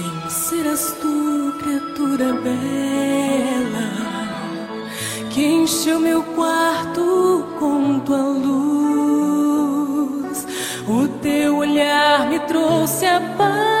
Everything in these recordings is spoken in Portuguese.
Quem serás tu, criatura bela, que encheu meu quarto com tua luz? O teu olhar me trouxe a paz,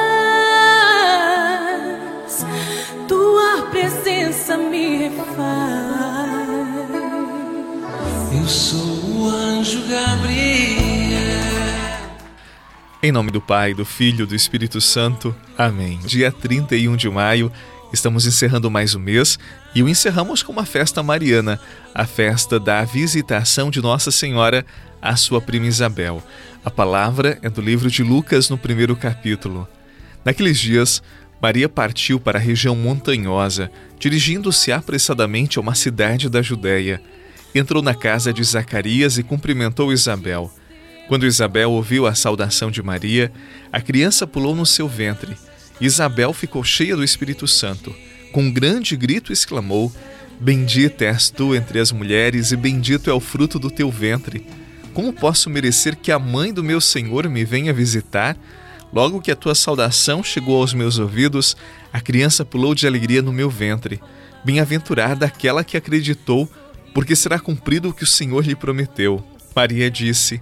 Em nome do Pai, do Filho e do Espírito Santo. Amém. Dia 31 de maio, estamos encerrando mais um mês e o encerramos com uma festa mariana, a festa da visitação de Nossa Senhora à sua prima Isabel. A palavra é do livro de Lucas, no primeiro capítulo. Naqueles dias, Maria partiu para a região montanhosa, dirigindo-se apressadamente a uma cidade da Judéia. Entrou na casa de Zacarias e cumprimentou Isabel. Quando Isabel ouviu a saudação de Maria, a criança pulou no seu ventre. Isabel ficou cheia do Espírito Santo. Com um grande grito exclamou: Bendita és tu entre as mulheres, e bendito é o fruto do teu ventre. Como posso merecer que a mãe do meu Senhor me venha visitar? Logo que a tua saudação chegou aos meus ouvidos, a criança pulou de alegria no meu ventre. Bem-aventurada aquela que acreditou, porque será cumprido o que o Senhor lhe prometeu. Maria disse: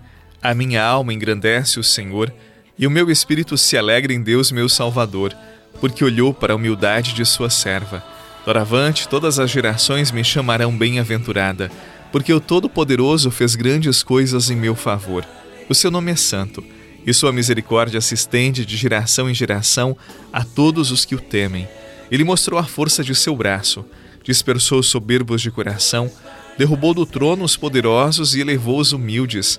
a minha alma engrandece o Senhor, e o meu espírito se alegra em Deus, meu Salvador, porque olhou para a humildade de sua serva. Doravante, todas as gerações me chamarão bem-aventurada, porque o Todo-Poderoso fez grandes coisas em meu favor. O seu nome é santo, e sua misericórdia se estende de geração em geração a todos os que o temem. Ele mostrou a força de seu braço, dispersou os soberbos de coração, derrubou do trono os poderosos e elevou os humildes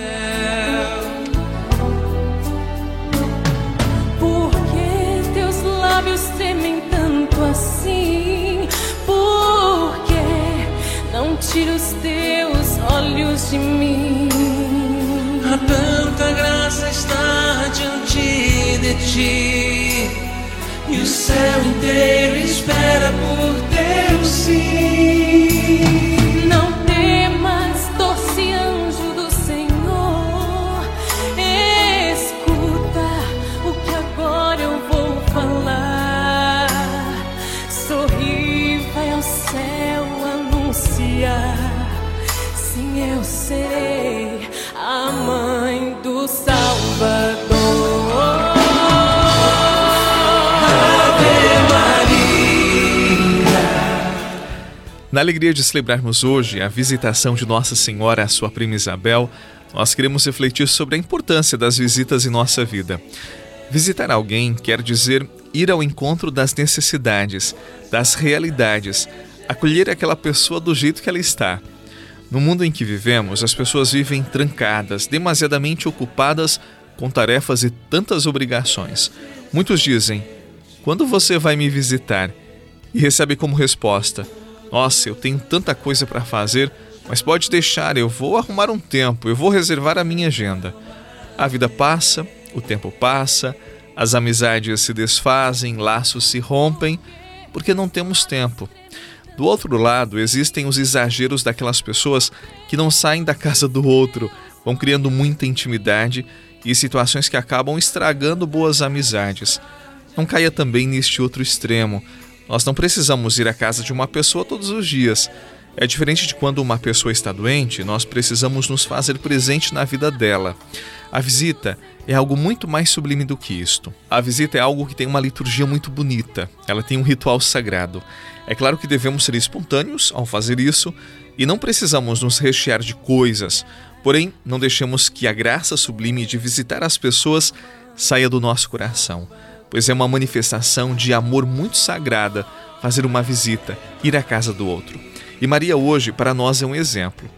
Tira os teus olhos de mim. A tanta graça está diante de ti, e o céu inteiro espera por teu sim. Na alegria de celebrarmos hoje a visitação de Nossa Senhora à sua prima Isabel, nós queremos refletir sobre a importância das visitas em nossa vida. Visitar alguém quer dizer ir ao encontro das necessidades, das realidades, acolher aquela pessoa do jeito que ela está. No mundo em que vivemos, as pessoas vivem trancadas, demasiadamente ocupadas com tarefas e tantas obrigações. Muitos dizem: Quando você vai me visitar? E recebe como resposta: nossa, eu tenho tanta coisa para fazer, mas pode deixar, eu vou arrumar um tempo, eu vou reservar a minha agenda. A vida passa, o tempo passa, as amizades se desfazem, laços se rompem, porque não temos tempo. Do outro lado, existem os exageros daquelas pessoas que não saem da casa do outro, vão criando muita intimidade e situações que acabam estragando boas amizades. Não caia também neste outro extremo, nós não precisamos ir à casa de uma pessoa todos os dias. É diferente de quando uma pessoa está doente, nós precisamos nos fazer presente na vida dela. A visita é algo muito mais sublime do que isto. A visita é algo que tem uma liturgia muito bonita, ela tem um ritual sagrado. É claro que devemos ser espontâneos ao fazer isso e não precisamos nos rechear de coisas, porém, não deixemos que a graça sublime de visitar as pessoas saia do nosso coração pois é uma manifestação de amor muito sagrada fazer uma visita, ir à casa do outro. E Maria hoje para nós é um exemplo.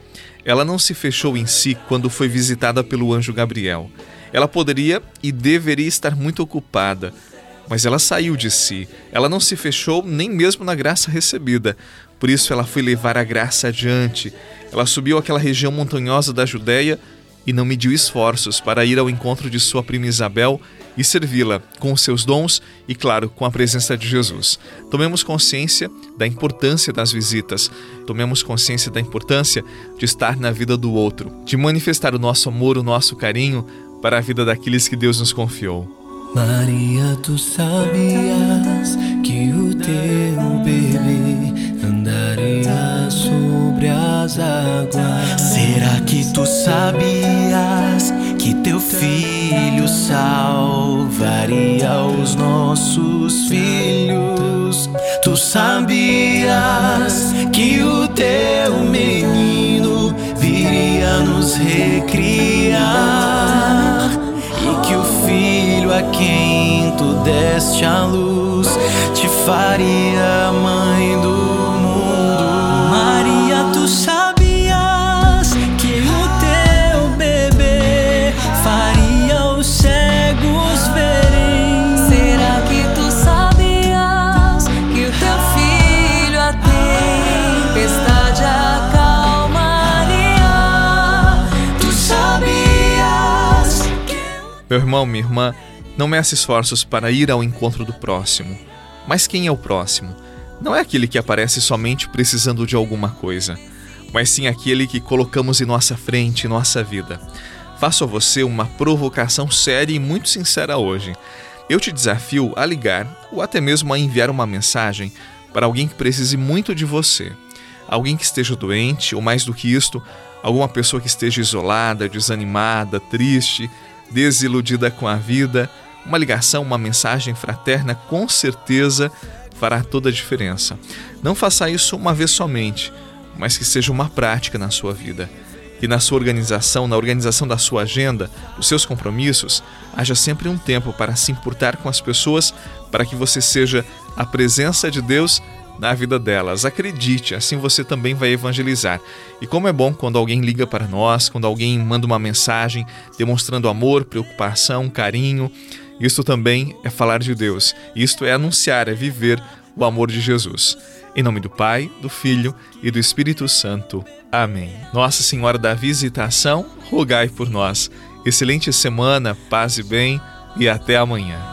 Ela não se fechou em si quando foi visitada pelo anjo Gabriel. Ela poderia e deveria estar muito ocupada. mas ela saiu de si. Ela não se fechou nem mesmo na graça recebida. Por isso ela foi levar a graça adiante. Ela subiu aquela região montanhosa da Judéia e não mediu esforços para ir ao encontro de sua prima Isabel e servi-la com os seus dons e, claro, com a presença de Jesus. Tomemos consciência da importância das visitas, tomemos consciência da importância de estar na vida do outro, de manifestar o nosso amor, o nosso carinho para a vida daqueles que Deus nos confiou. Maria, tu sabias que o teu bebê andaria sobre as águas? Será que tu sabias que teu filho salvaria os nossos filhos? Tu sabias que o teu menino viria nos recriar? a quem tu deste a luz, te faria Meu irmão, minha irmã, não meça esforços para ir ao encontro do próximo. Mas quem é o próximo? Não é aquele que aparece somente precisando de alguma coisa, mas sim aquele que colocamos em nossa frente, em nossa vida. Faço a você uma provocação séria e muito sincera hoje. Eu te desafio a ligar ou até mesmo a enviar uma mensagem para alguém que precise muito de você. Alguém que esteja doente, ou mais do que isto, alguma pessoa que esteja isolada, desanimada, triste, desiludida com a vida uma ligação, uma mensagem fraterna, com certeza fará toda a diferença. Não faça isso uma vez somente, mas que seja uma prática na sua vida. Que na sua organização, na organização da sua agenda, dos seus compromissos, haja sempre um tempo para se importar com as pessoas, para que você seja a presença de Deus na vida delas. Acredite, assim você também vai evangelizar. E como é bom quando alguém liga para nós, quando alguém manda uma mensagem demonstrando amor, preocupação, carinho. Isto também é falar de Deus. Isto é anunciar, é viver o amor de Jesus. Em nome do Pai, do Filho e do Espírito Santo. Amém. Nossa Senhora da Visitação, rogai por nós. Excelente semana, paz e bem, e até amanhã.